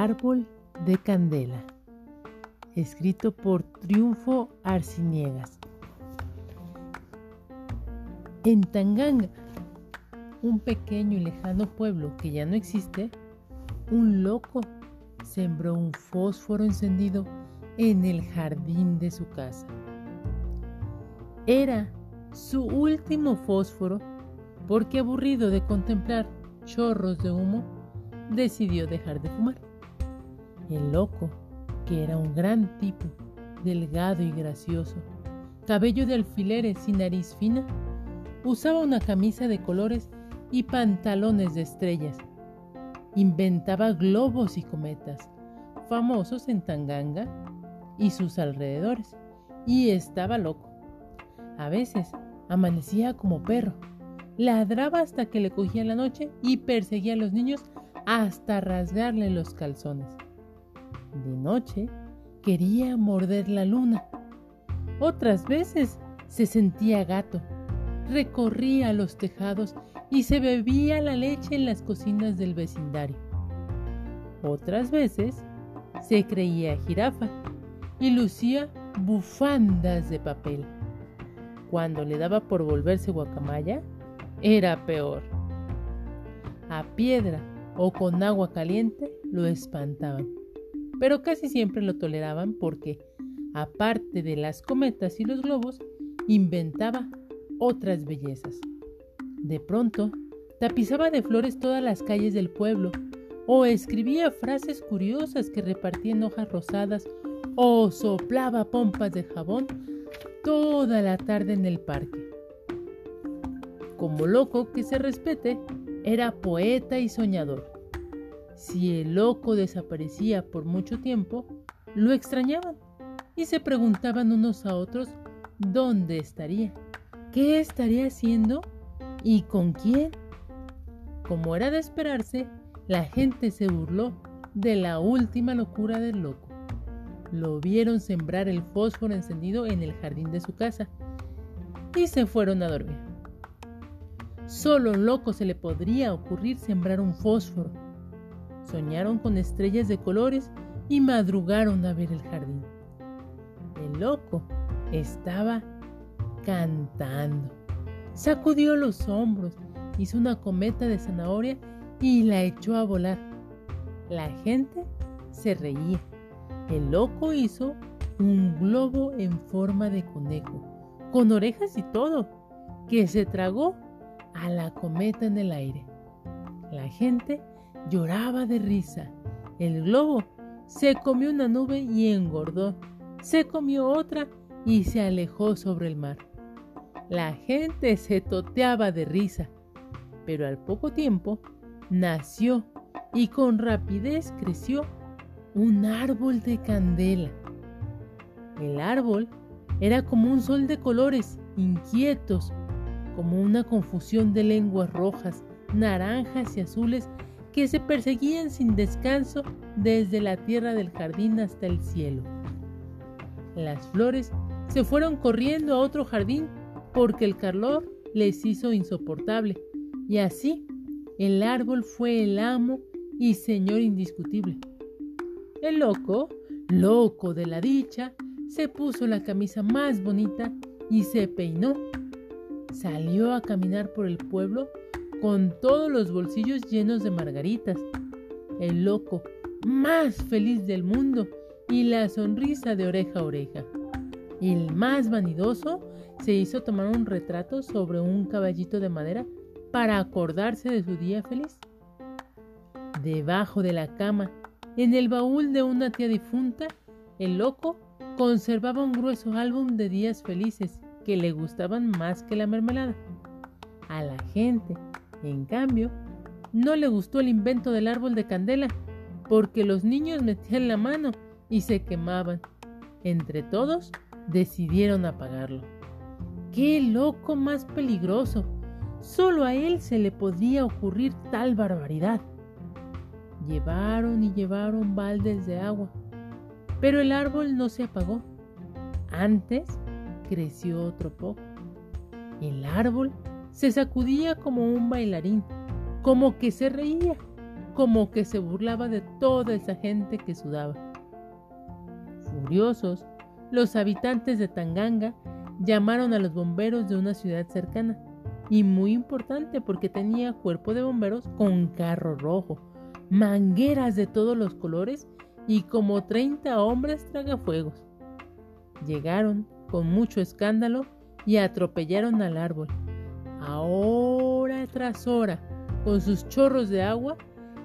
Árbol de Candela, escrito por Triunfo Arciniegas. En Tanganga, un pequeño y lejano pueblo que ya no existe, un loco sembró un fósforo encendido en el jardín de su casa. Era su último fósforo porque aburrido de contemplar chorros de humo, decidió dejar de fumar. El loco, que era un gran tipo, delgado y gracioso, cabello de alfileres y nariz fina, usaba una camisa de colores y pantalones de estrellas. Inventaba globos y cometas, famosos en Tanganga y sus alrededores, y estaba loco. A veces amanecía como perro, ladraba hasta que le cogía la noche y perseguía a los niños hasta rasgarle los calzones. De noche quería morder la luna. Otras veces se sentía gato, recorría los tejados y se bebía la leche en las cocinas del vecindario. Otras veces se creía jirafa y lucía bufandas de papel. Cuando le daba por volverse guacamaya, era peor. A piedra o con agua caliente lo espantaban, pero casi siempre lo toleraban porque, aparte de las cometas y los globos, inventaba otras bellezas. De pronto, tapizaba de flores todas las calles del pueblo, o escribía frases curiosas que repartía en hojas rosadas, o soplaba pompas de jabón toda la tarde en el parque. Como loco que se respete, era poeta y soñador. Si el loco desaparecía por mucho tiempo, lo extrañaban y se preguntaban unos a otros dónde estaría, qué estaría haciendo y con quién. Como era de esperarse, la gente se burló de la última locura del loco. Lo vieron sembrar el fósforo encendido en el jardín de su casa y se fueron a dormir. Solo loco se le podría ocurrir sembrar un fósforo. Soñaron con estrellas de colores y madrugaron a ver el jardín. El loco estaba cantando. Sacudió los hombros, hizo una cometa de zanahoria y la echó a volar. La gente se reía. El loco hizo un globo en forma de conejo, con orejas y todo, que se tragó a la cometa en el aire. La gente lloraba de risa. El globo se comió una nube y engordó. Se comió otra y se alejó sobre el mar. La gente se toteaba de risa, pero al poco tiempo nació y con rapidez creció un árbol de candela. El árbol era como un sol de colores inquietos, como una confusión de lenguas rojas, naranjas y azules que se perseguían sin descanso desde la tierra del jardín hasta el cielo. Las flores se fueron corriendo a otro jardín porque el calor les hizo insoportable, y así el árbol fue el amo y señor indiscutible. El loco, loco de la dicha, se puso la camisa más bonita y se peinó. Salió a caminar por el pueblo con todos los bolsillos llenos de margaritas. El loco más feliz del mundo y la sonrisa de oreja a oreja. El más vanidoso se hizo tomar un retrato sobre un caballito de madera para acordarse de su día feliz. Debajo de la cama, en el baúl de una tía difunta, el loco conservaba un grueso álbum de días felices que le gustaban más que la mermelada. A la gente, en cambio, no le gustó el invento del árbol de candela, porque los niños metían la mano y se quemaban. Entre todos, decidieron apagarlo. ¡Qué loco más peligroso! Solo a él se le podía ocurrir tal barbaridad. Llevaron y llevaron baldes de agua, pero el árbol no se apagó. Antes creció otro poco. El árbol se sacudía como un bailarín, como que se reía, como que se burlaba de toda esa gente que sudaba. Furiosos, los habitantes de Tanganga llamaron a los bomberos de una ciudad cercana, y muy importante porque tenía cuerpo de bomberos con carro rojo, mangueras de todos los colores y como 30 hombres tragafuegos. Llegaron con mucho escándalo y atropellaron al árbol. Ahora tras hora, con sus chorros de agua,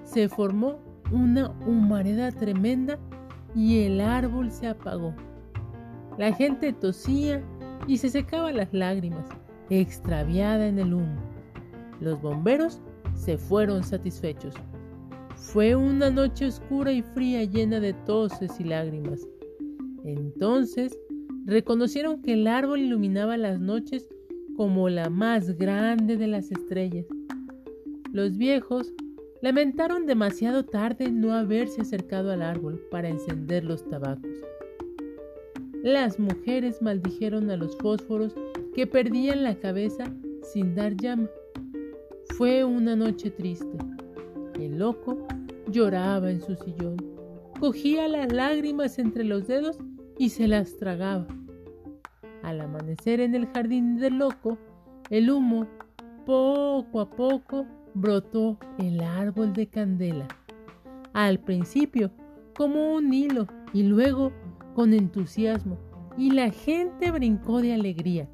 se formó una humareda tremenda y el árbol se apagó. La gente tosía y se secaba las lágrimas, extraviada en el humo. Los bomberos se fueron satisfechos. Fue una noche oscura y fría llena de toses y lágrimas. Entonces reconocieron que el árbol iluminaba las noches como la más grande de las estrellas. Los viejos lamentaron demasiado tarde no haberse acercado al árbol para encender los tabacos. Las mujeres maldijeron a los fósforos que perdían la cabeza sin dar llama. Fue una noche triste. El loco lloraba en su sillón, cogía las lágrimas entre los dedos y se las tragaba. Al amanecer en el jardín del loco, el humo poco a poco brotó el árbol de candela. Al principio como un hilo y luego con entusiasmo y la gente brincó de alegría.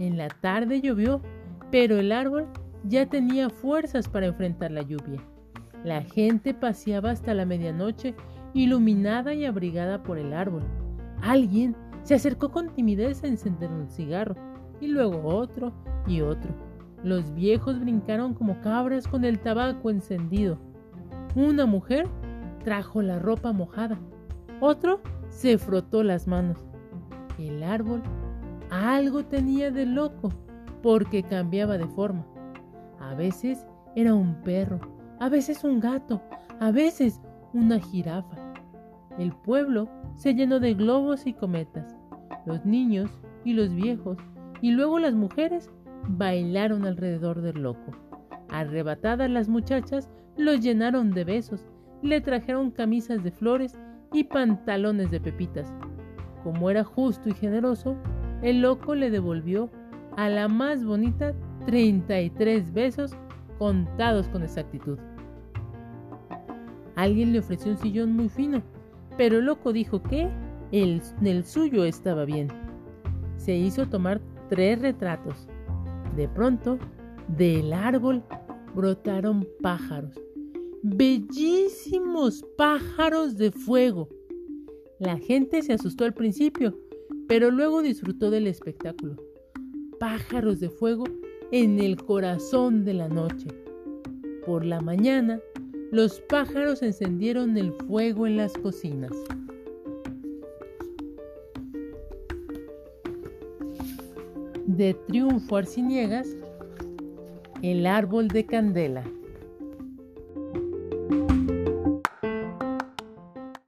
En la tarde llovió, pero el árbol ya tenía fuerzas para enfrentar la lluvia. La gente paseaba hasta la medianoche iluminada y abrigada por el árbol. Alguien se acercó con timidez a encender un cigarro, y luego otro y otro. Los viejos brincaron como cabras con el tabaco encendido. Una mujer trajo la ropa mojada. Otro se frotó las manos. El árbol algo tenía de loco porque cambiaba de forma. A veces era un perro, a veces un gato, a veces una jirafa. El pueblo se llenó de globos y cometas. Los niños y los viejos y luego las mujeres bailaron alrededor del loco. Arrebatadas las muchachas los llenaron de besos, le trajeron camisas de flores y pantalones de pepitas. Como era justo y generoso, el loco le devolvió a la más bonita 33 besos contados con exactitud. Alguien le ofreció un sillón muy fino pero el loco dijo que el, el suyo estaba bien. Se hizo tomar tres retratos. De pronto, del árbol brotaron pájaros. Bellísimos pájaros de fuego. La gente se asustó al principio, pero luego disfrutó del espectáculo. Pájaros de fuego en el corazón de la noche. Por la mañana, los pájaros encendieron el fuego en las cocinas. De triunfo Arciniegas, el árbol de candela.